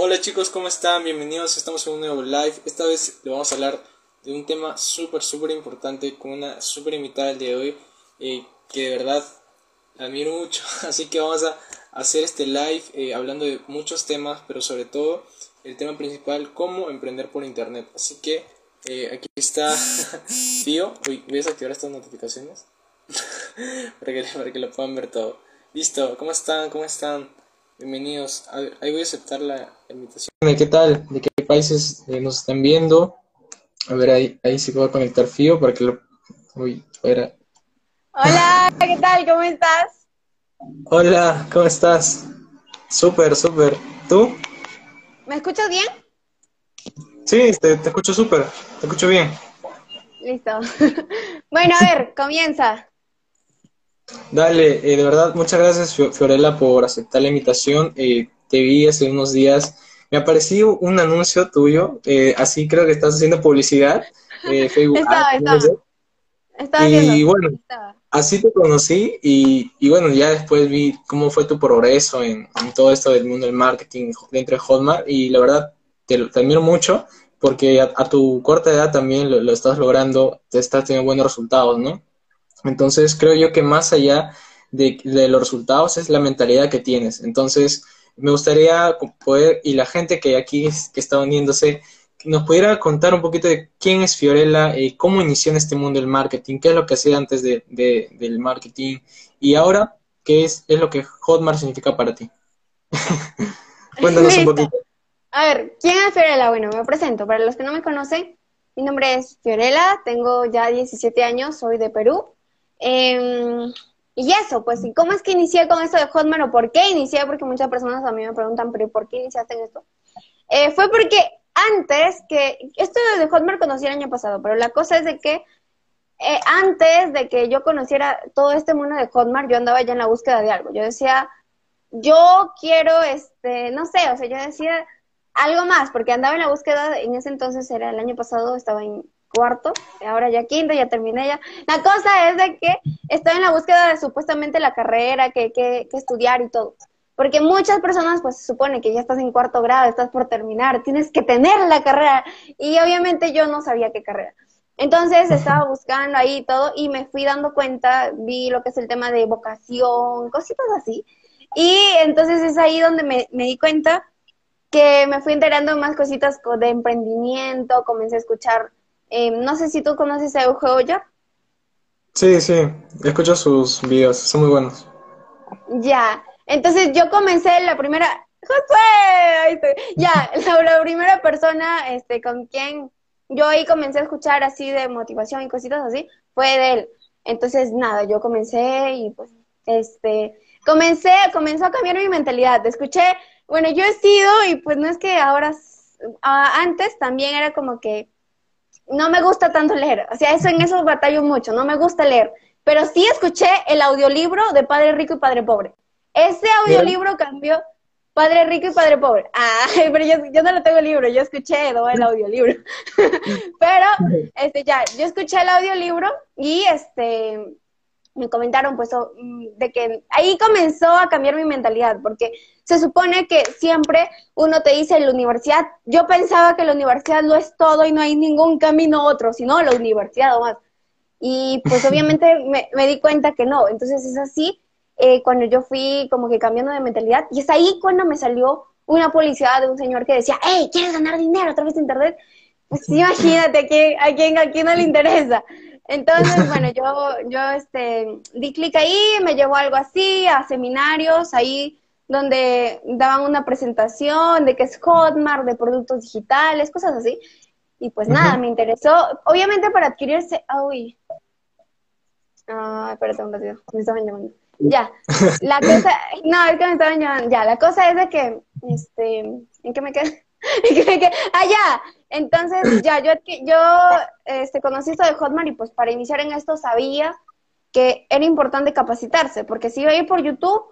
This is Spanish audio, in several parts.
Hola chicos, ¿cómo están? Bienvenidos, estamos en un nuevo live. Esta vez le vamos a hablar de un tema súper, súper importante con una súper invitada el día de hoy eh, que de verdad admiro mucho. Así que vamos a hacer este live eh, hablando de muchos temas, pero sobre todo el tema principal, cómo emprender por internet. Así que eh, aquí está Tío. Uy, ¿voy a desactivar estas notificaciones? para, que, para que lo puedan ver todo. Listo, ¿cómo están? ¿Cómo están? Bienvenidos. ahí voy a aceptar la invitación. ¿Qué tal? ¿De qué países eh, nos están viendo? A ver, ahí, ahí se puede conectar Fío para que lo... Uy, fuera. Hola, ¿qué tal? ¿Cómo estás? Hola, ¿cómo estás? Súper, súper. ¿Tú? ¿Me escuchas bien? Sí, te, te escucho súper. Te escucho bien. Listo. bueno, a ver, comienza. Dale, eh, de verdad, muchas gracias Fiorella por aceptar la invitación. Eh, te vi hace unos días, me apareció un anuncio tuyo, eh, así creo que estás haciendo publicidad. Facebook. Estaba, estaba. y bueno, así te conocí y, y, bueno, ya después vi cómo fue tu progreso en, todo esto del mundo del marketing dentro de Hotmart y la verdad te, te admiro mucho porque a, tu corta edad también lo, lo estás logrando, te estás teniendo buenos resultados, ¿no? Entonces, creo yo que más allá de, los resultados es la mentalidad que tienes. Entonces, me gustaría poder, y la gente que aquí que está uniéndose, nos pudiera contar un poquito de quién es Fiorella, y eh, cómo inició en este mundo del marketing, qué es lo que hacía antes de, del marketing y ahora qué es, es lo que Hotmart significa para ti. Cuéntanos un poquito. A ver, ¿quién es Fiorella? Bueno, me presento. Para los que no me conocen, mi nombre es Fiorella, tengo ya 17 años, soy de Perú. Em, y eso, pues, ¿y cómo es que inicié con esto de Hotmart o por qué inicié? Porque muchas personas a mí me preguntan, pero ¿por qué iniciaste en esto? Eh, fue porque antes que, esto de Hotmart conocí el año pasado, pero la cosa es de que eh, antes de que yo conociera todo este mundo de Hotmart, yo andaba ya en la búsqueda de algo. Yo decía, yo quiero, este, no sé, o sea, yo decía algo más, porque andaba en la búsqueda, en ese entonces era el año pasado, estaba en cuarto, ahora ya quinto, ya terminé ya. La cosa es de que estoy en la búsqueda de supuestamente la carrera, que, que, que estudiar y todo. Porque muchas personas pues se supone que ya estás en cuarto grado, estás por terminar, tienes que tener la carrera. Y obviamente yo no sabía qué carrera. Entonces estaba buscando ahí todo y me fui dando cuenta, vi lo que es el tema de vocación, cositas así. Y entonces es ahí donde me, me di cuenta que me fui enterando más cositas de emprendimiento, comencé a escuchar eh, no sé si tú conoces a Euge ya Sí, sí, escucho sus videos, son muy buenos. Ya, entonces yo comencé la primera, José, ya, la, primera persona este, con quien yo ahí comencé a escuchar así de motivación y cositas así, fue de él. Entonces, nada, yo comencé y pues, este, comencé, comenzó a cambiar mi mentalidad. Escuché, bueno, yo he sido y pues no es que ahora, antes también era como que no me gusta tanto leer, o sea, eso en eso batallo mucho, no me gusta leer, pero sí escuché el audiolibro de Padre Rico y Padre Pobre. Ese audiolibro cambió Padre Rico y Padre Pobre. Ah, pero yo, no lo tengo el libro, yo escuché ¿no? el audiolibro. pero, este, ya, yo escuché el audiolibro y, este, me comentaron pues mm, de que ahí comenzó a cambiar mi mentalidad, porque se supone que siempre uno te dice en la universidad, yo pensaba que la universidad lo es todo y no hay ningún camino otro, sino la universidad o más. Y pues obviamente me, di cuenta que no, entonces es así eh, cuando yo fui como que cambiando de mentalidad y es ahí cuando me salió una publicidad de un señor que decía, hey, ¿quieres ganar dinero a través de internet? Pues imagínate a quién, a quién, a quién no le interesa. Entonces, bueno, yo, yo este, di clic ahí, me llevó algo así, a seminarios, ahí donde daban una presentación de qué es Hotmart, de productos digitales, cosas así. Y pues nada, me interesó. Obviamente para adquirirse... Ah, uy. Ah, espérate un ratito, me estaban llamando. Ya, la cosa... No, es que me estaban llamando. Ya, la cosa es de que... Este, ¿En qué me quedé? ah, ya. Entonces, ya, yo, yo este, conocí esto de Hotmart y pues para iniciar en esto sabía que era importante capacitarse, porque si iba a ir por YouTube,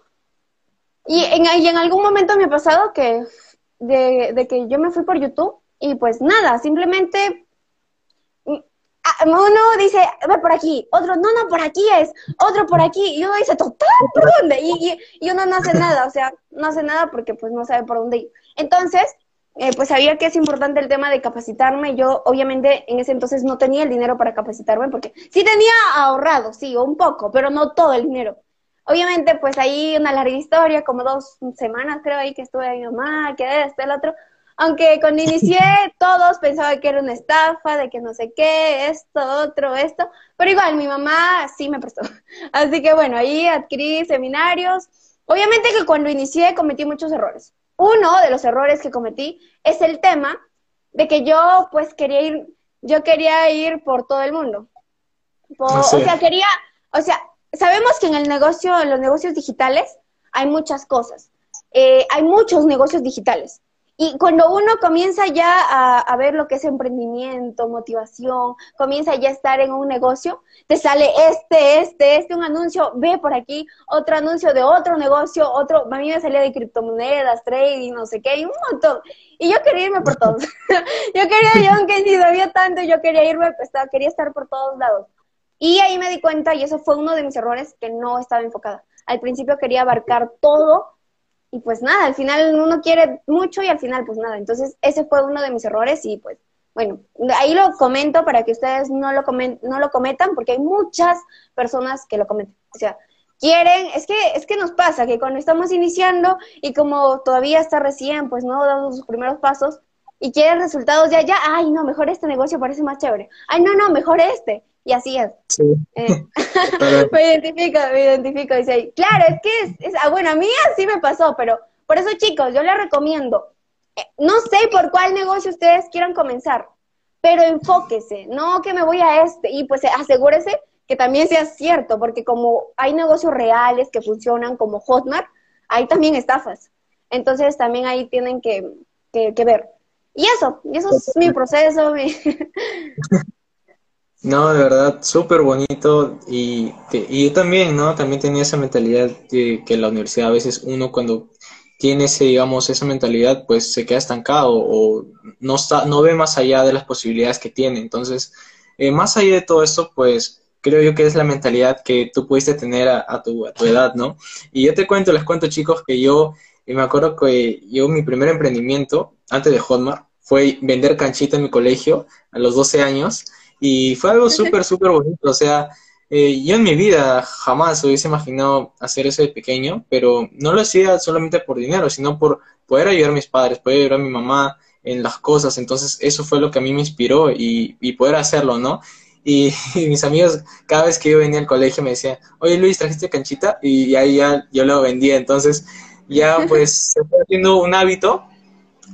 y en, en algún momento me ha pasado que de, que yo me fui por YouTube y pues nada, simplemente mm, ah, uno dice, ve por aquí, otro, no, no, por aquí es, otro por aquí, y uno dice, total, ¿por dónde? Y, y, y uno no hace nada, o sea, no hace nada porque pues no sabe por dónde ir. Entonces, eh, pues sabía que es importante el tema de capacitarme. Yo, obviamente, en ese entonces no tenía el dinero para capacitarme, porque sí tenía ahorrado, sí, un poco, pero no todo el dinero. Obviamente, pues ahí una larga historia, como dos semanas creo ahí que estuve ahí, mamá, que este, el otro. Aunque cuando inicié, todos pensaban que era una estafa, de que no sé qué, esto, otro, esto. Pero igual, mi mamá sí me prestó. Así que bueno, ahí adquirí seminarios. Obviamente que cuando inicié cometí muchos errores uno de los errores que cometí es el tema de que yo pues quería ir, yo quería ir por todo el mundo. O sea, quería, o sea, sabemos que en el negocio, en los negocios digitales hay muchas cosas. Eh, hay muchos negocios digitales. Y cuando uno comienza ya a, ver lo que es emprendimiento, motivación, comienza ya a estar en un negocio, te sale este, este, este, un anuncio, ve por aquí, otro anuncio de otro negocio, otro, a mí me salía de criptomonedas, trading, no sé qué, y un montón. Y yo quería irme por todos. yo quería, yo aunque ni sabía tanto, yo quería irme, pues, quería estar por todos lados. Y ahí me di cuenta, y eso fue uno de mis errores, que no estaba enfocada. Al principio quería abarcar todo y pues nada, al final uno quiere mucho y al final pues nada. Entonces ese fue uno de mis errores y pues bueno, ahí lo comento para que ustedes no lo, no lo cometan porque hay muchas personas que lo cometen. O sea, quieren, es que, es que nos pasa que cuando estamos iniciando y como todavía está recién, pues no dando sus primeros pasos y quieren resultados ya, ya, ay no, mejor este negocio parece más chévere. Ay no, no, mejor este. Y así es. Sí. Eh, me identifico, me identifico. Dice, claro, es que es, ah, bueno, a mí así me pasó, pero por eso chicos, yo les recomiendo, eh, no sé por cuál negocio ustedes quieran comenzar, pero enfóquese, no que me voy a este, y pues asegúrese que también sea cierto, porque como hay negocios reales que funcionan como Hotmart, hay también estafas. Entonces también ahí tienen que, que, que ver. Y eso, y eso es mi proceso. Mi... No, de verdad, súper bonito y, y yo también, ¿no? También tenía esa mentalidad de que en la universidad a veces uno cuando tiene ese, digamos, esa mentalidad, pues se queda estancado o no, está, no ve más allá de las posibilidades que tiene. Entonces, eh, más allá de todo esto, pues creo yo que es la mentalidad que tú pudiste tener a, tu, a tu edad, ¿no? Y yo te cuento, les cuento chicos, que yo y me acuerdo que yo mi primer emprendimiento, antes de Hotmart, fue vender canchita en mi colegio a los 12 años. Y fue algo súper, súper bonito. O sea, eh, yo en mi vida jamás hubiese imaginado hacer eso de pequeño, pero no lo hacía solamente por dinero, sino por poder ayudar a mis padres, poder ayudar a mi mamá en las cosas. Entonces, eso fue lo que a mí me inspiró y, y poder hacerlo, ¿no? Y, mis amigos, cada vez que yo venía al colegio, me decían, oye Luis, ¿trajiste canchita? Y, ahí ya yo lo vendía. Entonces, ya pues se fue haciendo un hábito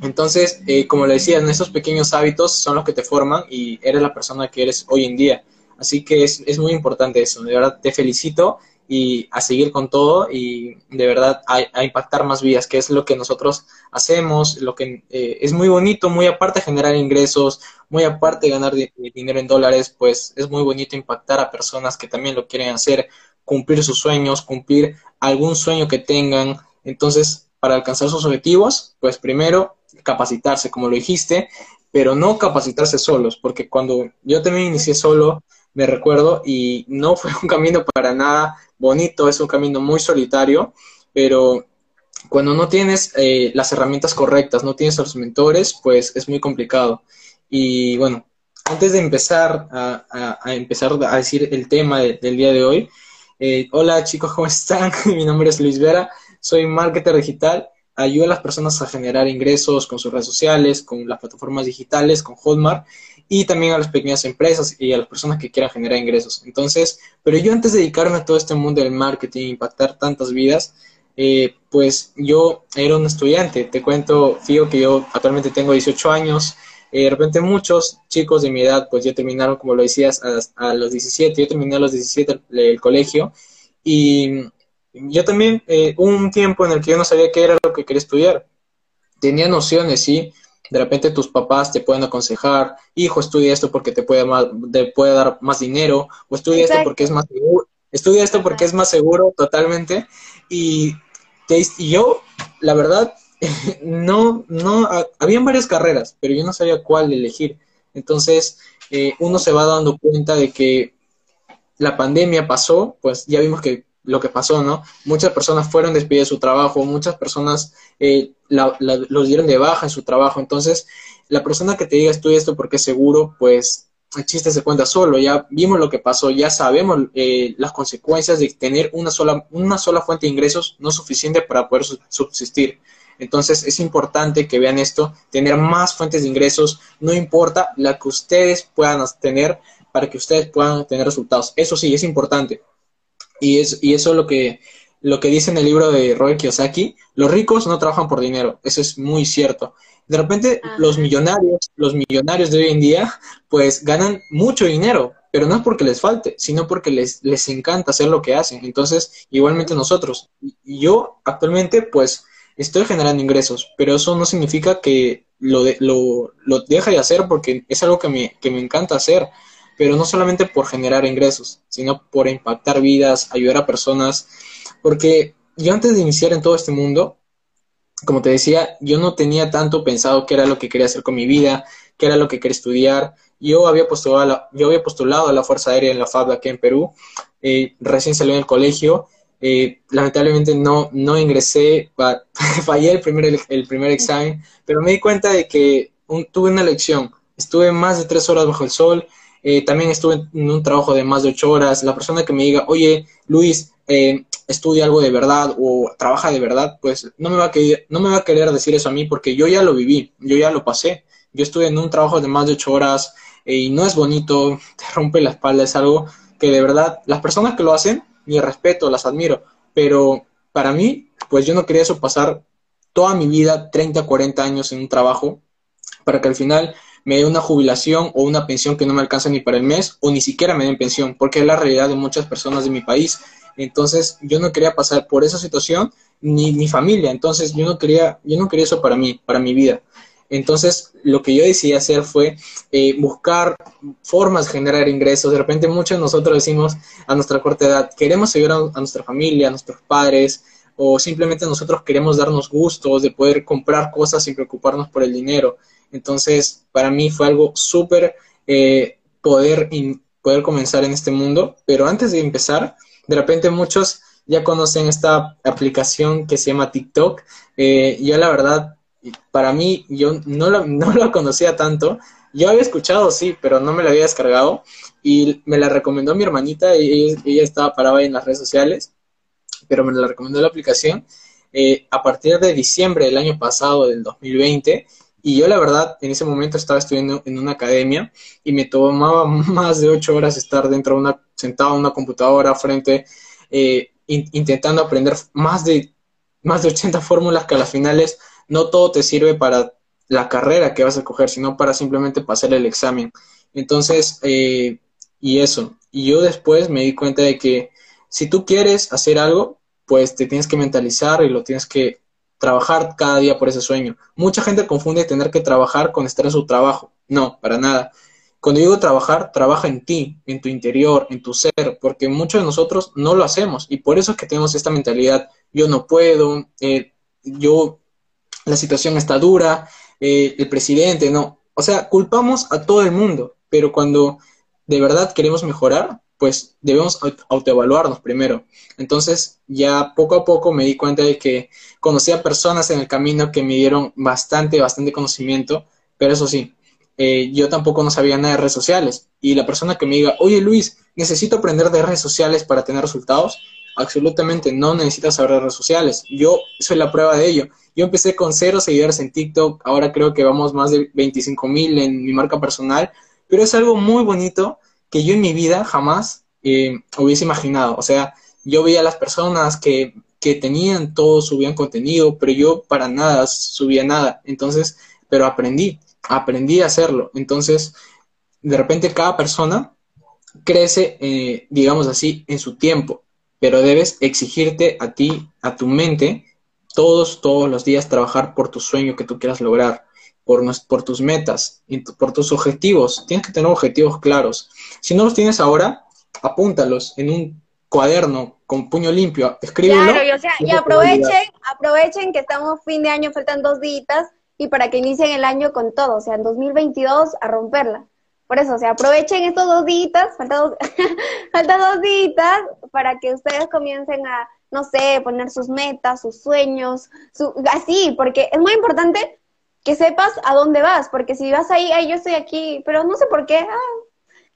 entonces, eh, como le decía, esos pequeños hábitos son los que te forman y eres la persona que eres hoy en día. Así que es, es muy importante eso. De verdad, te felicito y a seguir con todo y de verdad a, impactar más vidas, que es lo que nosotros hacemos, lo que eh, es muy bonito, muy aparte de generar ingresos, muy aparte de ganar dinero en dólares, pues es muy bonito impactar a personas que también lo quieren hacer, cumplir sus sueños, cumplir algún sueño que tengan. Entonces, para alcanzar sus objetivos, pues primero capacitarse, como lo dijiste, pero no capacitarse solos, porque cuando yo también inicié solo, me recuerdo, y no fue un camino para nada bonito, es un camino muy solitario, pero cuando no tienes eh, las herramientas correctas, no tienes a los mentores, pues es muy complicado. Y bueno, antes de empezar a, empezar a decir el tema del día de hoy, eh, hola chicos, ¿cómo están? Mi nombre es Luis Vera, soy marketer digital ayuda a las personas a generar ingresos con sus redes sociales, con las plataformas digitales, con Hotmart. y también a las pequeñas empresas y a las personas que quieran generar ingresos. Entonces, pero yo antes de dedicarme a todo este mundo del marketing, impactar tantas vidas, eh, pues yo era un estudiante. Te cuento, Fío, que yo actualmente tengo 18 años. Eh, de repente muchos chicos de mi edad, pues ya terminaron, como lo decías, a, los 17. Yo terminé a los 17 el, colegio. Y yo también, eh, un tiempo en el que yo no sabía qué era lo que quería estudiar. Tenía nociones, sí, de repente tus papás te pueden aconsejar, hijo, estudia esto porque te puede, te puede dar más dinero, o estudia esto porque es más seguro, estudia esto porque es más seguro totalmente. Y, y yo, la verdad, no, no, habían varias carreras, pero yo no sabía cuál elegir. Entonces, eh, uno se va dando cuenta de que la pandemia pasó, pues ya vimos que lo que pasó, ¿no? Muchas personas fueron despedidas de su trabajo, muchas personas eh, los dieron de baja en su trabajo. Entonces, la persona que te diga estoy esto porque es seguro, pues el chiste se cuenta solo. Ya vimos lo que pasó, ya sabemos eh, las consecuencias de tener una sola, una sola fuente de ingresos no suficiente para poder subsistir. Entonces es importante que vean esto, tener más fuentes de ingresos, no importa la que ustedes puedan tener para que ustedes puedan tener resultados. Eso sí, es importante. Y, es, y eso es lo que, lo que dice en el libro de Robert Kiyosaki, los ricos no trabajan por dinero, eso es muy cierto. De repente los millonarios, los millonarios de hoy en día, pues ganan mucho dinero, pero no es porque les falte, sino porque les, les encanta hacer lo que hacen. Entonces, igualmente nosotros, yo actualmente pues estoy generando ingresos, pero eso no significa que lo, de, lo, lo deje de hacer porque es algo que me, que me encanta hacer pero no solamente por generar ingresos, sino por impactar vidas, ayudar a personas, porque yo antes de iniciar en todo este mundo, como te decía, yo no tenía tanto pensado qué era lo que quería hacer con mi vida, qué era lo que quería estudiar. Yo había postulado a la, yo había postulado a la Fuerza Aérea en la FAB aquí en Perú, eh, recién salí del colegio, eh, lamentablemente no, no ingresé, fallé el primer, el primer examen, pero me di cuenta de que tuve una lección, estuve más de tres horas bajo el sol, eh, también estuve en un trabajo de más de ocho horas. La persona que me diga, oye, Luis, eh, estudia algo de verdad o trabaja de verdad, pues no me, va a querer, no me va a querer decir eso a mí porque yo ya lo viví, yo ya lo pasé. Yo estuve en un trabajo de más de ocho horas eh, y no es bonito, te rompe la espalda, es algo que de verdad, las personas que lo hacen, mi respeto, las admiro, pero para mí, pues yo no quería eso pasar toda mi vida, 30, 40 años en un trabajo, para que al final me dé una jubilación o una pensión que no me alcanza ni para el mes o ni siquiera me den pensión, porque es la realidad de muchas personas de mi país. Entonces, yo no quería pasar por esa situación ni mi familia, entonces yo no quería yo no quería eso para mí, para mi vida. Entonces, lo que yo decidí hacer fue eh, buscar formas de generar ingresos. De repente, muchos de nosotros decimos a nuestra corta edad, queremos ayudar a, nuestra familia, a nuestros padres, o simplemente nosotros queremos darnos gustos de poder comprar cosas sin preocuparnos por el dinero. Entonces, para mí fue algo súper eh, poder, poder comenzar en este mundo. Pero antes de empezar, de repente muchos ya conocen esta aplicación que se llama TikTok. Eh, yo la verdad, para mí, yo no lo, no lo conocía tanto. Yo había escuchado, sí, pero no me la había descargado. Y me la recomendó mi hermanita, y ella, estaba parada en las redes sociales, pero me la recomendó la aplicación. Eh, a partir de diciembre del año pasado, del 2020, y yo la verdad, en ese momento estaba estudiando en una academia y me tomaba más de ocho horas estar dentro de una, sentado en una computadora frente, eh, intentando aprender más de, más de 80 fórmulas que a las finales no todo te sirve para la carrera que vas a coger, sino para simplemente pasar el examen. Entonces, eh, y eso. Y yo después me di cuenta de que si tú quieres hacer algo, pues te tienes que mentalizar y lo tienes que trabajar cada día por ese sueño. Mucha gente confunde tener que trabajar con estar en su trabajo. No, para nada. Cuando digo trabajar, trabaja en ti, en tu interior, en tu ser, porque muchos de nosotros no lo hacemos y por eso es que tenemos esta mentalidad, yo no puedo, eh, yo, la situación está dura, eh, el presidente, no. O sea, culpamos a todo el mundo, pero cuando de verdad queremos mejorar, pues debemos autoevaluarnos primero. Entonces, ya poco a poco me di cuenta de que conocí a personas en el camino que me dieron bastante, bastante conocimiento, pero eso sí, eh, yo tampoco no sabía nada de redes sociales. Y la persona que me diga, oye Luis, necesito aprender de redes sociales para tener resultados, absolutamente no necesitas saber de redes sociales. Yo soy la prueba de ello. Yo empecé con cero seguidores en TikTok, ahora creo que vamos más de 25 mil en mi marca personal, pero es algo muy bonito que yo en mi vida jamás eh, hubiese imaginado. O sea, yo veía a las personas que, que tenían todo, subían contenido, pero yo para nada subía nada. Entonces, pero aprendí, aprendí a hacerlo. Entonces, de repente cada persona crece, eh, digamos así, en su tiempo, pero debes exigirte a ti, a tu mente, todos, todos los días trabajar por tu sueño que tú quieras lograr, por, por tus metas, por tus objetivos. Tienes que tener objetivos claros. Si no los tienes ahora, apúntalos en un cuaderno con puño limpio, escríbelo. Claro, y, o sea, y aprovechen, aprovechen que estamos fin de año, faltan dos días y para que inicien el año con todo, o sea, en 2022 a romperla. Por eso, o sea, aprovechen estos dos días, falta dos, falta dos días para que ustedes comiencen a, no sé, poner sus metas, sus sueños, su, así, porque es muy importante que sepas a dónde vas, porque si vas ahí, ay, yo estoy aquí, pero no sé por qué. Ah.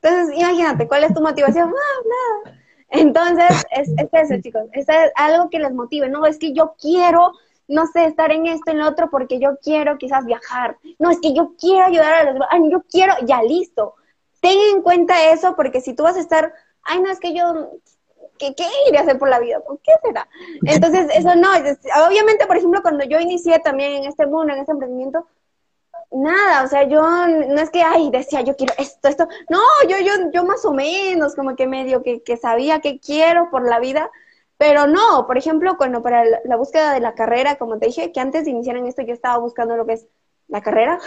Entonces, imagínate, ¿cuál es tu motivación? Ah, nada. Entonces, es, es eso, chicos, es algo que les motive, no, es que yo quiero no sé, estar en esto, en lo otro, porque yo quiero quizás viajar. No, es que yo quiero ayudar a los demás. yo quiero, ya listo. Ten en cuenta eso, porque si tú vas a estar, ay, no, es que yo, ¿qué, qué iré a hacer por la vida? ¿Qué será? Entonces, eso no. Obviamente, por ejemplo, cuando yo inicié también en este mundo, en este emprendimiento, nada, o sea, yo no es que, ay, decía, yo quiero esto, esto. No, yo, yo, yo más o menos, como que medio que, que sabía que quiero por la vida pero no, por ejemplo, cuando para la búsqueda de la carrera, como te dije, que antes de iniciar en esto yo estaba buscando lo que es la carrera.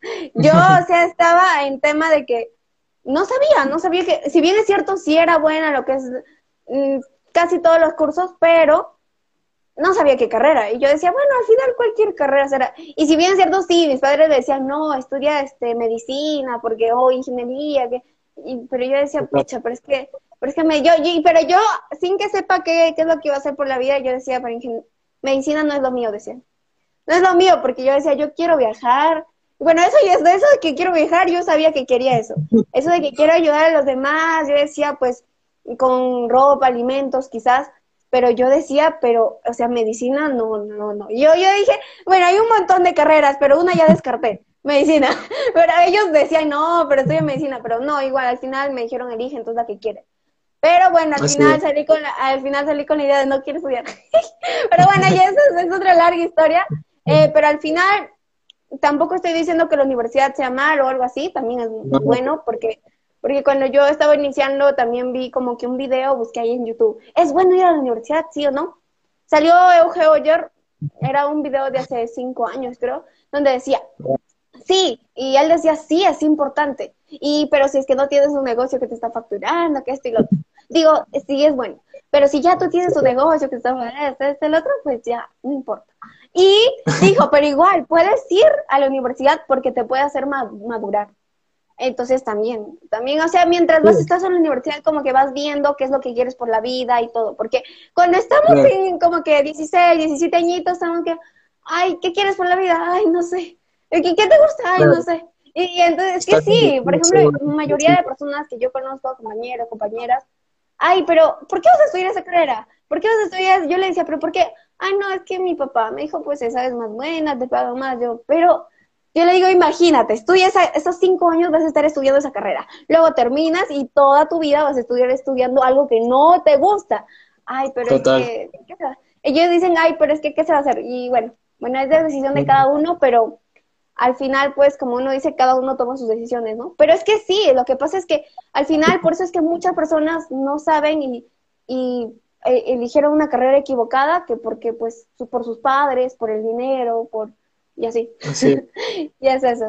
Yo, o sea, estaba en tema de que no sabía, no sabía que, si bien es cierto, sí era buena lo que es casi todos los cursos, pero no sabía qué carrera. Y yo decía, bueno, al final cualquier carrera será. Y si bien es cierto, sí, mis padres decían, no, estudia este, medicina, porque, o oh, ingeniería, que... pero yo decía, pucha, pero es que pero es que me, yo, pero yo, sin que sepa qué, qué, es lo que iba a hacer por la vida, yo decía, pero medicina no es lo mío, decía. No es lo mío, porque yo decía, yo quiero viajar. Bueno, eso, eso de que quiero viajar, yo sabía que quería eso. Eso de que quiero ayudar a los demás, yo decía, pues, con ropa, alimentos, quizás, pero yo decía, pero, o sea, medicina, no, no, no. Yo, yo dije, bueno, hay un montón de carreras, pero una ya descarté medicina. Pero ellos decían, no, pero estoy en medicina, pero no, igual, al final me dijeron, elige entonces la que quieres. Pero bueno, al final, salí con la, al final salí con la idea de no quiero estudiar. pero bueno, ya eso es, otra larga historia. Eh, pero al final, tampoco estoy diciendo que la universidad sea mal o algo así, también es bueno porque porque cuando yo estaba iniciando también vi como que un video, busqué ahí en YouTube. ¿Es bueno ir a la universidad, sí o no? Salió Euge Oyer, era un video de hace cinco años, creo, donde decía, sí, y él decía, sí, es importante. Y, pero si es que no tienes un negocio que te está facturando, que esto y lo otro. Digo, sí es bueno. Pero si ya tú tienes un negocio que está facturando, este, este, el otro, pues ya, no importa. Y dijo, pero igual, puedes ir a la universidad porque te puede hacer madurar. Entonces también, también, o sea, mientras vas estás en la universidad, como que vas viendo qué es lo que quieres por la vida y todo. Porque cuando estamos en como que 16, 17 añitos, estamos que, ay, ¿qué quieres por la vida? Ay, no sé. ¿Qué, qué te gusta? Ay, no sé. Y, entonces, es que sí, por ejemplo, la mayoría de personas que yo conozco, compañeros, compañeras, ay, pero ¿por qué vas a estudiar esa carrera? ¿Por qué vas a estudiar? Yo le decía, pero ¿por qué? Ay, no, es que mi papá me dijo, pues esa es más buena, te pago más, yo, pero yo le digo, imagínate, estudias esos cinco años vas a estar estudiando esa carrera, luego terminas y toda tu vida vas a estudiar estudiando algo que no te gusta. Ay, pero es que, ellos dicen, ay, pero es que, ¿qué se va a hacer? Y bueno, bueno, es de decisión de cada uno, pero al final, pues, como uno dice, cada uno toma sus decisiones, ¿no? Pero es que sí, lo que pasa es que al final, por eso es que muchas personas no saben y, y eh, eligieron una carrera equivocada, que porque, pues, por sus padres, por el dinero, por... y así. Sí. y es eso.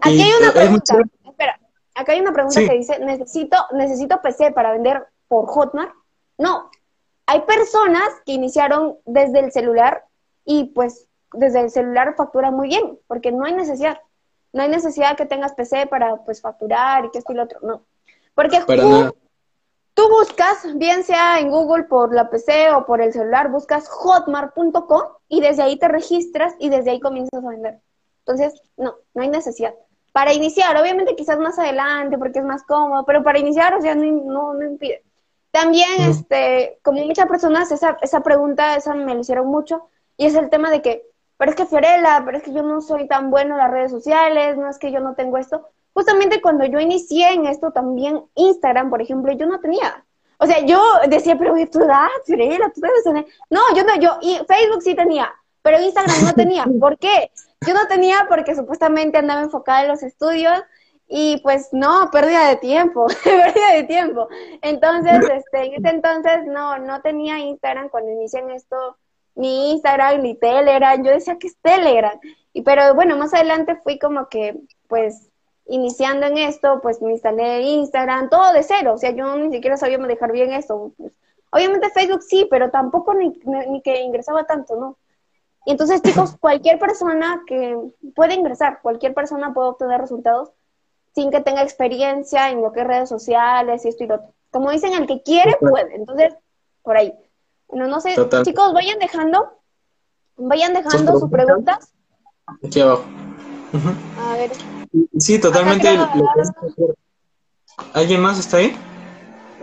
Aquí hay una pregunta, espera, acá hay una pregunta que dice, necesito, necesito PC para vender por Hotmart. No, hay personas que iniciaron desde el celular y pues desde el celular factura muy bien, porque no hay necesidad. No hay necesidad que tengas PC para pues facturar y que esto y lo otro, no. Porque tú, buscas, bien sea en Google por la PC o por el celular, buscas hotmart.com y desde ahí te registras y desde ahí comienzas a vender. Entonces, no, no hay necesidad. Para iniciar, obviamente quizás más adelante porque es más cómodo, pero para iniciar, o sea, no, no, impide. También, este, como muchas personas, esa, esa pregunta, esa me lo hicieron mucho, y es el tema de que pero es que Fiorella, pero es que yo no soy tan bueno en las redes sociales, no es que yo no tengo esto. Justamente cuando yo inicié en esto también, Instagram, por ejemplo, yo no tenía. O sea, yo decía, pero tú edad, tú debes tener. No, yo no, yo, y Facebook sí tenía, pero Instagram no tenía. ¿Por qué? Yo no tenía porque supuestamente andaba enfocada en los estudios y pues no, pérdida de tiempo, pérdida de tiempo. Entonces, este, en ese entonces no, no tenía Instagram cuando inician esto, ni Instagram, ni Telegram. Yo decía que es Telegram. Y pero bueno, más adelante fui como que, pues, iniciando en esto, pues me instalé Instagram, todo de cero. O sea, yo ni siquiera sabía manejar bien esto. Pues, obviamente Facebook sí, pero tampoco ni, ni que ingresaba tanto, ¿no? Y entonces, chicos, cualquier persona que puede ingresar, cualquier persona puede obtener resultados sin que tenga experiencia en lo que es redes sociales y esto y lo otro. Como dicen, el que quiere puede. Entonces, por ahí. Bueno, no sé, chicos, vayan dejando, vayan dejando sus preguntas. Aquí abajo. A ver. Sí, totalmente. ¿Alguien más está ahí?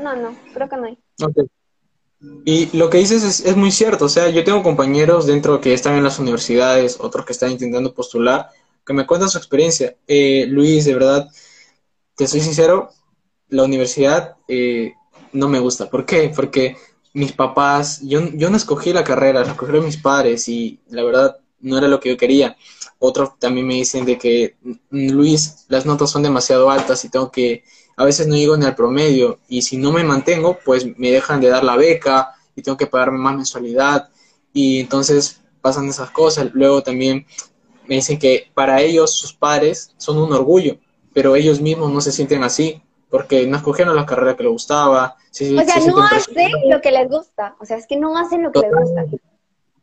No, no, creo que no hay. Y lo que dices es, es, muy cierto, o sea, yo tengo compañeros dentro que están en las universidades, otros que están intentando postular, que me cuentan su experiencia. Eh, Luis, de verdad, te soy sincero, la universidad eh, no me gusta. ¿Por qué? Porque mis papás, yo, yo no escogí la carrera, la escogieron mis padres y la verdad no era lo que yo quería. Otros también me dicen de que, mm, Luis, las notas son demasiado altas y tengo que, a veces no llego ni al promedio y si no me mantengo, pues me dejan de dar la beca y tengo que pagarme más mensualidad y entonces pasan esas cosas. Luego también me dicen que para ellos sus padres son un orgullo, pero ellos mismos no se sienten así porque no escogieron la carrera que les gustaba. o sea, no hacen lo que les gusta, o sea, es que no hacen lo que les gusta.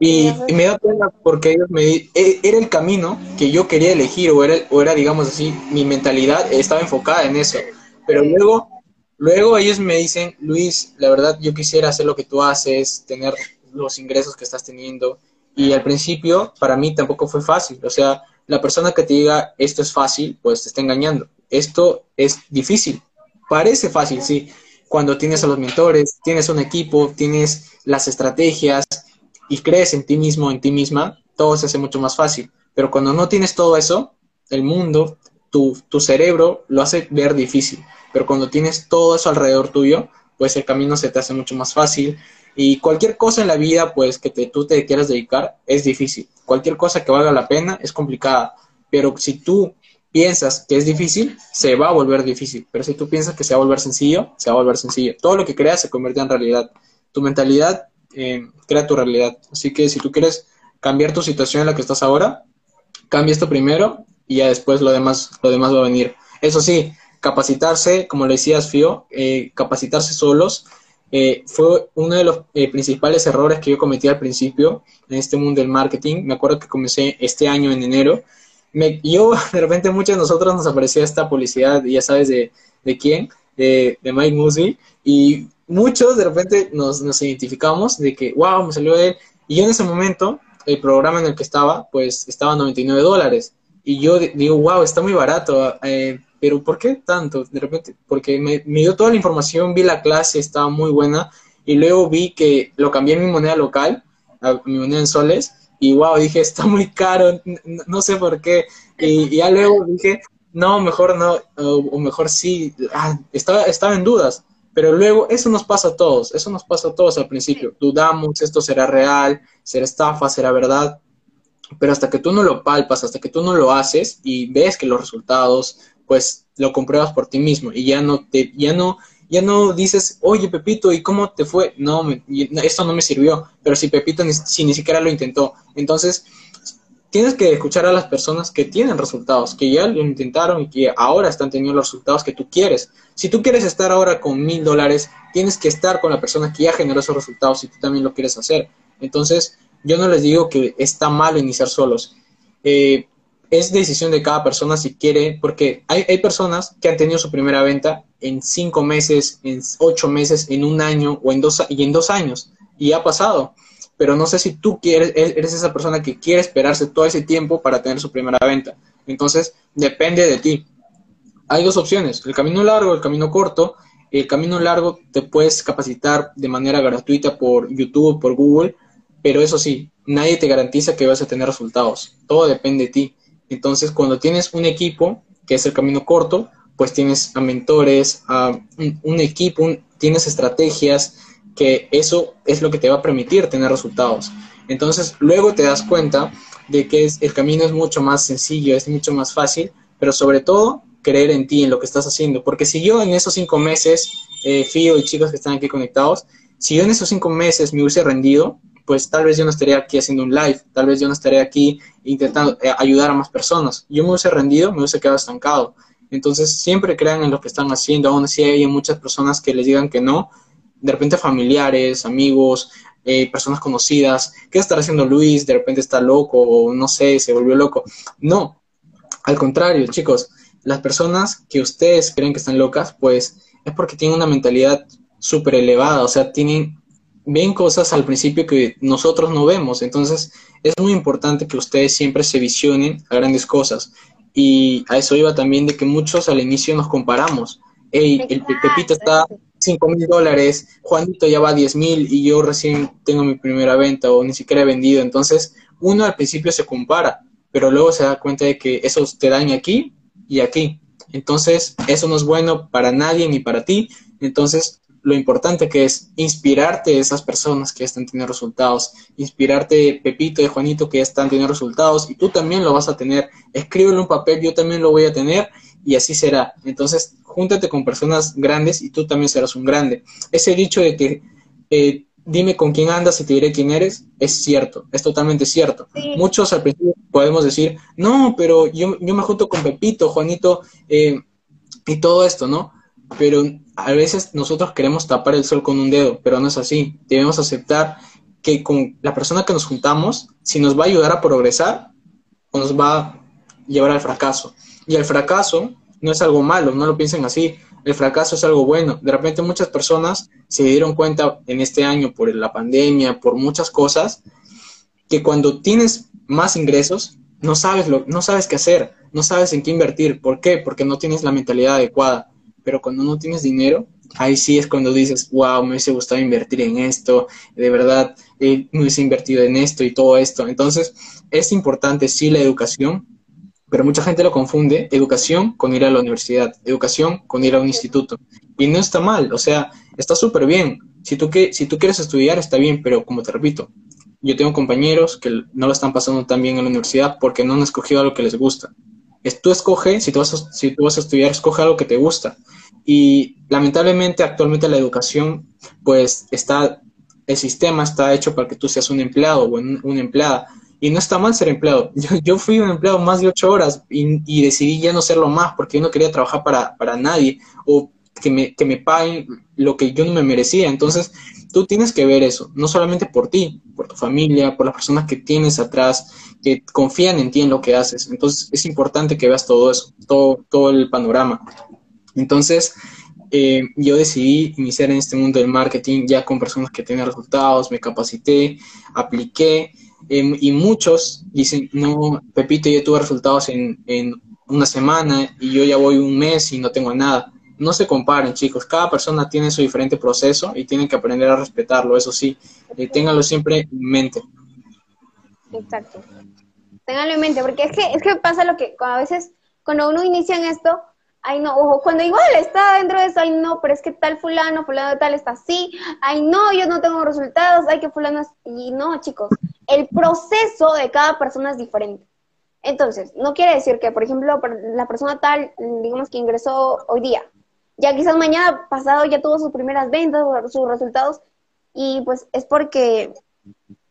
Y, me da pena porque ellos me e, era el camino que yo quería elegir o era, o era digamos así, mi mentalidad estaba enfocada en eso. Pero luego, luego ellos me dicen, Luis, la verdad yo quisiera hacer lo que tú haces, tener los ingresos que estás teniendo. Y al principio para mí tampoco fue fácil. O sea, la persona que te diga esto es fácil, pues te está engañando. Esto es difícil. Parece fácil, sí. Cuando tienes a los mentores, tienes un equipo, tienes las estrategias, y crees en ti mismo, en ti misma, todo se hace mucho más fácil. Pero cuando no tienes todo eso, el mundo, tu, tu cerebro lo hace ver difícil. Pero cuando tienes todo eso alrededor tuyo, pues el camino se te hace mucho más fácil. Y cualquier cosa en la vida, pues que te, tú te quieras dedicar, es difícil. Cualquier cosa que valga la pena es complicada. Pero si tú piensas que es difícil, se va a volver difícil. Pero si tú piensas que se va a volver sencillo, se va a volver sencillo. Todo lo que creas se convierte en realidad. Tu mentalidad eh, crea tu realidad. Así que si tú quieres cambiar tu situación en la que estás ahora, cambia esto primero y ya después lo demás, lo demás va a venir. Eso sí, capacitarse, como le decías, Fío, eh, capacitarse solos eh, fue uno de los principales errores que yo cometí al principio en este mundo del marketing. Me acuerdo que comencé este año en enero. Me, yo, de repente, muchos de nosotros nos aparecía esta publicidad, ya sabes de, de quién, de, de Mike Mosley, y muchos de repente nos, nos identificamos de que, wow, me salió él. Y yo en ese momento, el programa en el que estaba, pues estaba a 99 dólares. Y yo digo, wow, está muy barato. Eh, pero ¿por qué tanto? De repente, porque me, me, dio toda la información, vi la clase, estaba muy buena. Y luego vi que lo cambié en mi moneda local, a mi moneda en soles. Y wow, dije, está muy caro, no, sé por qué. Y, ya luego dije, no, mejor no, o, mejor sí. Ah, estaba, estaba en dudas pero luego, eso nos pasa a todos, eso nos pasa a todos al principio. Dudamos, esto será real, será estafa, será verdad. Pero hasta que tú no lo palpas, hasta que tú no lo haces y ves que los resultados, pues lo compruebas por ti mismo y ya no te, ya no, ya no dices, oye Pepito, ¿y cómo te fue? No, esto no me sirvió. Pero si Pepito ni, si ni siquiera lo intentó, entonces tienes que escuchar a las personas que tienen resultados, que ya lo intentaron y que ahora están teniendo los resultados que tú quieres. Si tú quieres estar ahora con mil dólares, tienes que estar con la persona que ya generó esos resultados y tú también lo quieres hacer. Entonces, yo no les digo que está mal iniciar solos. Eh, es decisión de cada persona si quiere, porque hay, hay, personas que han tenido su primera venta en cinco meses, en ocho meses, en un año o en dos, y en dos años, y ha pasado pero no sé si tú quieres, e-, eres esa persona que quiere esperarse todo ese tiempo para tener su primera venta. Entonces, depende de ti. Hay dos opciones, el camino largo, el camino corto. El camino largo te puedes capacitar de manera gratuita por YouTube, por Google, pero eso sí, nadie te garantiza que vas a tener resultados. Todo depende de ti. Entonces, cuando tienes un equipo, que es el camino corto, pues tienes a mentores, a un, equipo, tienes estrategias, que eso es lo que te va a permitir tener resultados. Entonces, luego te das cuenta de que es, el camino es mucho más sencillo, es mucho más fácil, pero sobre todo creer en ti, en lo que estás haciendo. Porque si yo en esos cinco meses, eh, Fío y chicos que están aquí conectados, si yo en esos cinco meses me hubiese rendido, pues tal vez yo no estaría aquí haciendo un live, tal vez yo no estaría aquí intentando eh, ayudar a más personas. Yo me hubiese rendido, me hubiese quedado estancado. Entonces, siempre crean en lo que están haciendo, aún así hay muchas personas que les digan que no, de repente familiares, amigos, eh, personas conocidas, ¿qué estará haciendo Luis? De repente está loco o no sé, se volvió loco. No, al contrario, chicos, las personas que ustedes creen que están locas, pues es porque tienen una mentalidad súper elevada, o sea, tienen, ven cosas al principio que nosotros no vemos, entonces es muy importante que ustedes siempre se visionen a grandes cosas. Y a eso iba también de que muchos al inicio nos comparamos. Hey, el Pepito está 5 mil dólares, Juanito ya va a 10 mil y yo recién tengo mi primera venta o ni siquiera he vendido. Entonces, uno al principio se compara, pero luego se da cuenta de que eso te daña aquí y aquí. Entonces, eso no es bueno para nadie ni para ti. Entonces, lo importante que es inspirarte de esas personas que están teniendo resultados, inspirarte Pepito y Juanito que están teniendo resultados y tú también lo vas a tener. Escríbelo en un papel, yo también lo voy a tener y así será. Entonces, júntate con personas grandes y tú también serás un grande. Ese dicho de que eh, dime con quién andas y te diré quién eres, es cierto, es totalmente cierto. Muchos al principio podemos decir, no, pero yo, yo me junto con Pepito, Juanito eh, y todo esto, ¿no? Pero a veces nosotros queremos tapar el sol con un dedo, pero no es así. Debemos aceptar que con la persona que nos juntamos, si nos va a ayudar a progresar o nos va a llevar al fracaso. Y el fracaso no es algo malo, no lo piensen así. El fracaso es algo bueno. De repente muchas personas se dieron cuenta en este año por la pandemia, por muchas cosas, que cuando tienes más ingresos, no sabes, lo, no sabes qué hacer, no sabes en qué invertir. ¿Por qué? Porque no tienes la mentalidad adecuada. Pero cuando no tienes dinero, ahí sí es cuando dices, wow, me hubiese gustado invertir en esto, de verdad, eh, me hubiese invertido en esto y todo esto. Entonces, es importante, sí, la educación, pero mucha gente lo confunde educación con ir a la universidad, educación con ir a un instituto. Y no está mal, o sea, está súper bien. Si tú, que, si tú quieres estudiar, está bien, pero como te repito, yo tengo compañeros que no lo están pasando tan bien en la universidad porque no han escogido algo que les gusta. Es, tú escoge, si tú, vas a, si tú vas a estudiar, escoge algo que te gusta. Y lamentablemente actualmente la educación, pues está, el sistema está hecho para que tú seas un empleado o una empleada y no está mal ser empleado. Yo, fui un empleado más de ocho horas y, decidí ya no serlo más porque yo no quería trabajar para, para nadie o que me, que me paguen lo que yo no me merecía. Entonces, tú tienes que ver eso, no solamente por ti, por tu familia, por las personas que tienes atrás, que confían en ti en lo que haces. Entonces, es importante que veas todo eso, todo, todo el panorama. Entonces, eh, yo decidí iniciar en este mundo del marketing ya con personas que tienen resultados, me capacité, apliqué Em, y muchos dicen, no, Pepito ya tuve resultados en, en una semana y yo ya voy un mes y no tengo nada. No se comparen, chicos. Cada persona tiene su diferente proceso y tienen que aprender a respetarlo, eso sí. Eh, ténganlo siempre en mente. Exacto. Ténganlo en mente, porque es que, es que pasa lo que a veces cuando uno inicia en esto, ay no, ojo, cuando igual está dentro de eso, ay no, pero es que tal fulano, fulano tal está así, ay no, yo no tengo resultados, ay que fulano es... Y no, chicos, el proceso de cada persona es diferente. Entonces, no quiere decir que, por ejemplo, la persona tal, digamos que ingresó hoy día, ya quizás mañana pasado ya tuvo sus primeras ventas, sus resultados, y pues es porque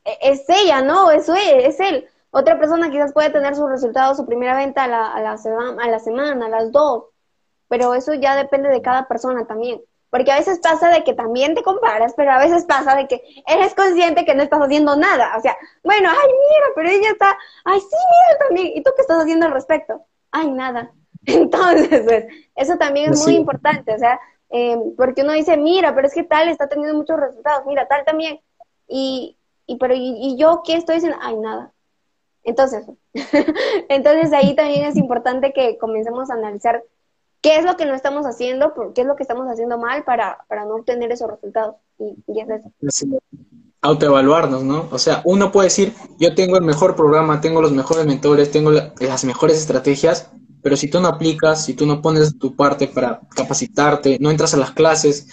e-, es ella, ¿no? Es, es él. Otra persona quizás puede tener sus resultados, su primera venta a la, a la semana, a las dos, pero eso ya depende de cada persona también. Porque a veces pasa de que también te comparas, pero a veces pasa de que eres consciente que no estás haciendo nada. O sea, bueno, ay, mira, pero ella está, ay, sí, mira también. ¿Y tú qué estás haciendo al respecto? Ay, nada. Entonces, pues, eso también es muy importante. O sea, eh, porque uno dice, mira, pero es que tal está teniendo muchos resultados, mira, tal también. Y, y pero, y, yo qué estoy diciendo? Ay, nada. Entonces, entonces ahí también es importante que comencemos a analizar qué es lo que no estamos haciendo, qué es lo que estamos haciendo mal para, no obtener esos resultados. Y, es eso. Autoevaluarnos, ¿no? O sea, uno puede decir, yo tengo el mejor programa, tengo los mejores mentores, tengo las mejores estrategias, pero si tú no aplicas, si tú no pones tu parte para capacitarte, no entras a las clases,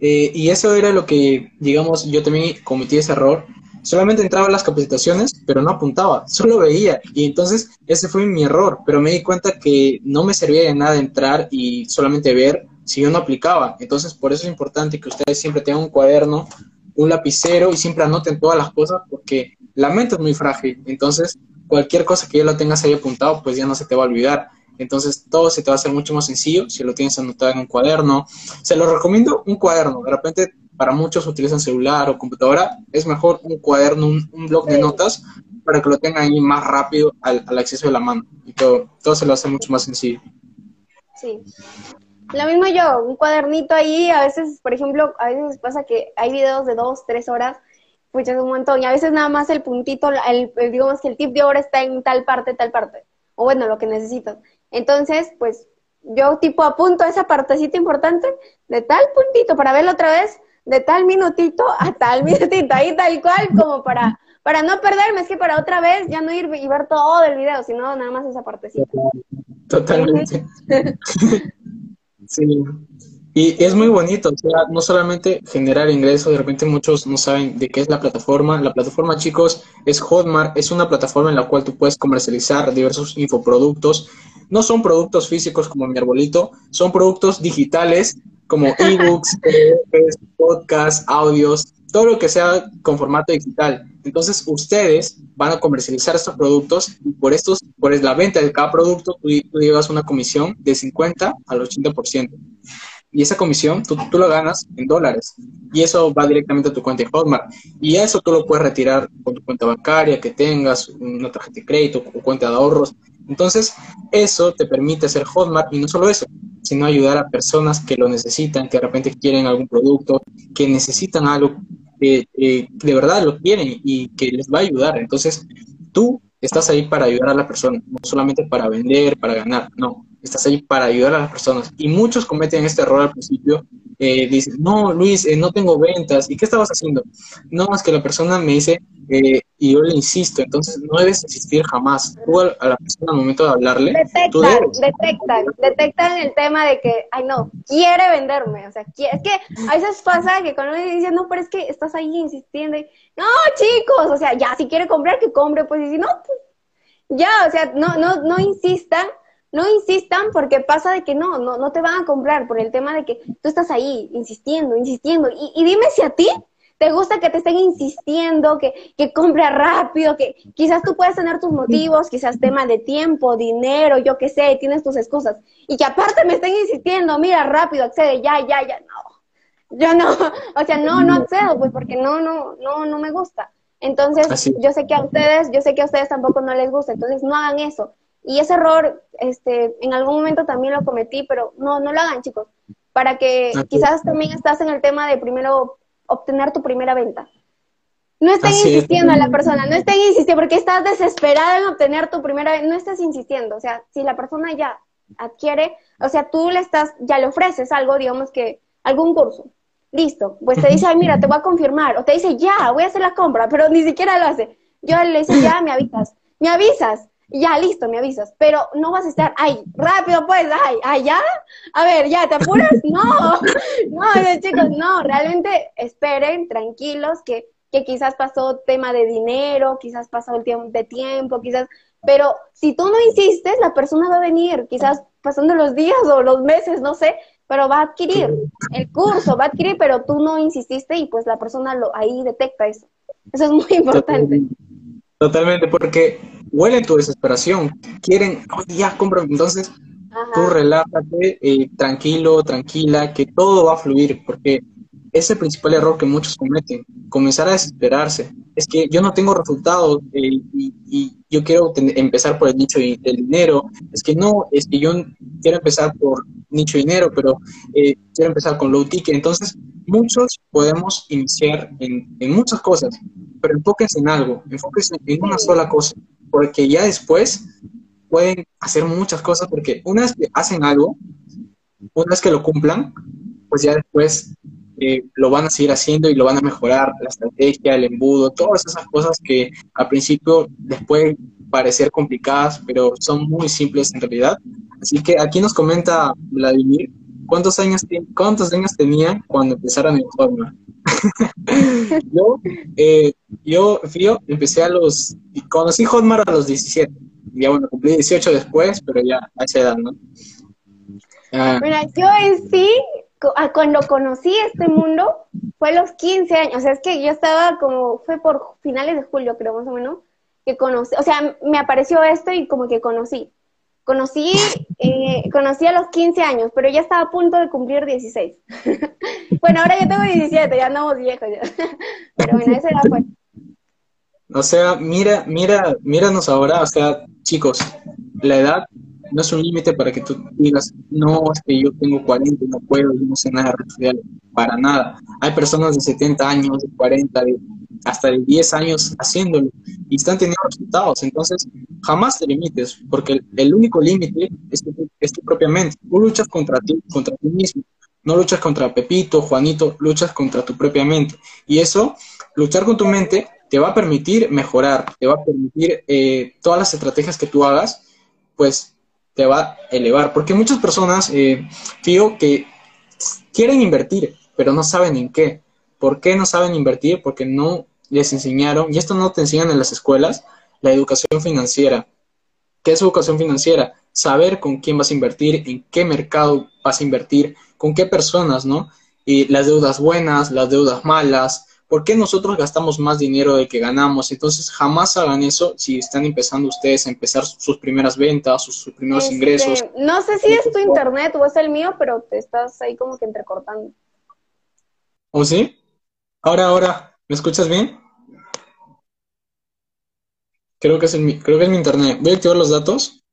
eh, y eso era lo que, digamos, yo también cometí ese error. Solamente entraba a las capacitaciones, pero no apuntaba, solo veía. Y entonces ese fue mi error, pero me di cuenta que no me servía de nada entrar y solamente ver si yo no aplicaba. Entonces por eso es importante que ustedes siempre tengan un cuaderno, un lapicero y siempre anoten todas las cosas porque la mente es muy frágil. Entonces cualquier cosa que ya lo tengas ahí apuntado, pues ya no se te va a olvidar. Entonces todo se te va a hacer mucho más sencillo si lo tienes anotado en un cuaderno. Se lo recomiendo un cuaderno. De repente para muchos utilizan celular o computadora. Es mejor un cuaderno, un, blog de notas para que lo tengan ahí más rápido al, acceso de la mano. Y todo, todo se lo hace mucho más sencillo. Sí. Lo mismo yo, un cuadernito ahí, a veces, por ejemplo, a veces pasa que hay videos de dos, tres horas, pues es un montón, y a veces nada más el puntito, el, digamos que el tip de hora está en tal parte, tal parte, o bueno, lo que necesitas. Entonces, pues yo tipo apunto esa partecita importante de tal puntito para verlo otra vez, de tal minutito a tal minutito, ahí tal cual, como para, para no perderme, es que para otra vez ya no ir y ver todo el video, sino nada más esa partecita. Totalmente. sí. Y es muy bonito, o sea, no solamente generar ingresos, de repente muchos no saben de qué es la plataforma. La plataforma, chicos, es Hotmart, es una plataforma en la cual tú puedes comercializar diversos infoproductos no son productos físicos como mi arbolito, son productos digitales como ebooks, podcasts, audios, todo lo que sea con formato digital. Entonces, ustedes van a comercializar estos productos y por estos, por la venta de cada producto, tú, llevas una comisión de 50 al 80%. Y esa comisión tú, tú lo ganas en dólares. Y eso va directamente a tu cuenta de Hotmart. Y eso tú lo puedes retirar con tu cuenta bancaria que tengas, una tarjeta de crédito o cuenta de ahorros. Entonces, eso te permite hacer Hotmart y no solo eso, sino ayudar a personas que lo necesitan, que de repente quieren algún producto, que necesitan algo, que de verdad lo quieren y que les va a ayudar. Entonces, tú estás ahí para ayudar a la persona, no solamente para vender, para ganar, no, estás ahí para ayudar a las personas. Y muchos cometen este error al principio, eh, dicen, no, Luis, eh, no tengo ventas, ¿y qué estabas haciendo? No, es que la persona me dice, eh, y yo le insisto, entonces no debes insistir jamás. Tú a, la persona al momento de hablarle, detectan, detectan, detectan el tema de que, ay no, quiere venderme, o sea, es que a veces pasa que cuando le dicen, no, pero es que estás ahí insistiendo, y, no, chicos, o sea, ya, si quiere comprar, que compre, pues, y si no, pues, ya, o sea, no, no, no insistan, no insistan porque pasa de que no, no, no te van a comprar por el tema de que tú estás ahí insistiendo, insistiendo. Y, y dime si a ti te gusta que te estén insistiendo, que, que compre rápido, que quizás tú puedes tener tus motivos, quizás tema de tiempo, dinero, yo qué sé, tienes tus excusas. Y que aparte me estén insistiendo, mira, rápido, accede, ya, ya, ya, no. Yo no, o sea, no, no accedo, pues porque no, no, no, no me gusta. Entonces, yo sé que a ustedes, yo sé que a ustedes tampoco no les gusta, entonces no hagan eso. Y ese error, este, en algún momento también lo cometí, pero no, no lo hagan, chicos. Para que quizás también estás en el tema de primero obtener tu primera venta. No estén insistiendo a la persona, no estén insistiendo, porque estás desesperado en obtener tu primera venta, no estés insistiendo. O sea, si la persona ya adquiere, o sea, tú le estás, ya le ofreces algo, digamos que, algún curso. Listo, pues te dice, ay, mira, te voy a confirmar, o te dice, ya, voy a hacer la compra, pero ni siquiera lo hace. Yo le dice, ya, me avisas, me avisas ya, listo, me avisas, pero no vas a estar, ay, rápido pues, ay, ya, a ver, ya, ¿te apuras? No, no, chicos, no, realmente esperen, tranquilos, que, que quizás pasó tema de dinero, quizás pasó el tiempo de tiempo, quizás, pero si tú no insistes, la persona va a venir, quizás pasando los días o los meses, no sé, pero va a adquirir el curso, va a adquirir, pero tú no insististe y pues la persona lo, ahí detecta eso. Eso es muy importante. Totalmente, porque huelen tu desesperación, quieren, ya compro, entonces tú relájate, eh, tranquilo, tranquila, que todo va a fluir, porque es el principal error que muchos cometen, comenzar a desesperarse. Es que yo no tengo resultados eh, y, yo quiero empezar por el nicho del dinero. Es que no, es que yo quiero empezar por nicho de dinero, pero eh, quiero empezar con low ticket. Entonces, muchos podemos iniciar en, en muchas cosas, pero enfóquense en algo, enfóquense en una sola cosa porque ya después pueden hacer muchas cosas, porque una vez que hacen algo, una vez que lo cumplan, pues ya después eh, lo van a seguir haciendo y lo van a mejorar, la estrategia, el embudo, todas esas cosas que al principio les pueden parecer complicadas, pero son muy simples en realidad. Así que aquí nos comenta Vladimir, ¿cuántos años, cuántos años tenía cuando empezaron en Hotmart? yo, eh, yo, fío, empecé a los, conocí Hotmart a los 17, ya bueno, cumplí 18 después, pero ya a esa edad, ¿no? Ah. Mira, yo en sí, cuando conocí este mundo, fue a los 15 años, o sea, es que yo estaba como, fue por finales de julio, creo, más o menos, que conocí, o sea, me apareció esto y como que conocí. Conocí, eh, conocí a los 15 años, pero ya estaba a punto de cumplir 16. bueno, ahora ya tengo 17, ya andamos viejos ya. pero bueno, esa edad fue. O sea, mira, mira, míranos ahora, o sea, chicos, la edad no es un límite para que tú digas, no, es que yo tengo 40 y no puedo, yo no sé nada para nada. Hay personas de 70 años, de 40, de hasta de 10 años haciéndolo y están teniendo resultados. Entonces, jamás te limites, porque el, único límite es, es, tu propia mente. Tú luchas contra ti, contra ti mismo. No luchas contra Pepito, Juanito, luchas contra tu propia mente. Y eso, luchar con tu mente, te va a permitir mejorar, te va a permitir eh, todas las estrategias que tú hagas, pues te va a elevar. Porque muchas personas, eh, que quieren invertir, pero no saben en qué. ¿Por qué no saben invertir? Porque no les enseñaron, y esto no te enseñan en las escuelas, la educación financiera. ¿Qué es educación financiera? Saber con quién vas a invertir, en qué mercado vas a invertir, con qué personas, ¿no? Y las deudas buenas, las deudas malas, ¿por qué nosotros gastamos más dinero del que ganamos? Entonces, jamás hagan eso si están empezando ustedes a empezar sus primeras ventas, sus, primeros este, ingresos. No sé si es tu internet o es el mío, pero te estás ahí como que entrecortando. ¿O sí? Ahora, ahora, ¿me escuchas bien? Creo que es, mi, creo que es mi internet. Voy a activar los datos.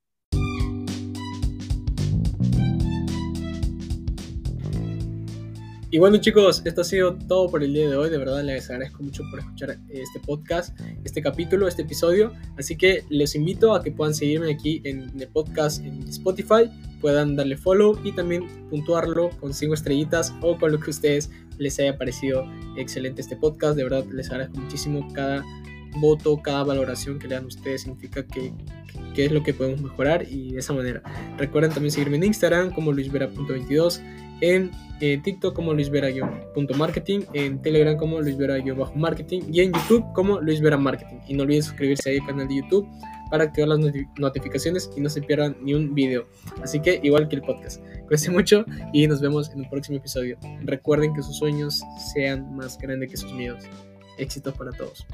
Y bueno chicos, esto ha sido todo por el día de hoy. De verdad les agradezco mucho por escuchar este podcast, este capítulo, este episodio. Así que les invito a que puedan seguirme aquí en el podcast en Spotify, puedan darle follow y también puntuarlo con cinco estrellitas o con lo que ustedes les haya parecido excelente este podcast. De verdad les agradezco muchísimo cada voto, cada valoración que le dan ustedes significa que, que, es lo que podemos mejorar y de esa manera. Recuerden también seguirme en Instagram como luisvera.22, en TikTok como luisvera-marketing, en Telegram como luisvera-marketing y en YouTube como luisvera marketing. Y no olviden suscribirse ahí al canal de YouTube para activar las notificaciones y no se pierdan ni un video. Así que igual que el podcast. Cuídense mucho y nos vemos en un próximo episodio. Recuerden que sus sueños sean más grandes que sus miedos. Éxitos para todos.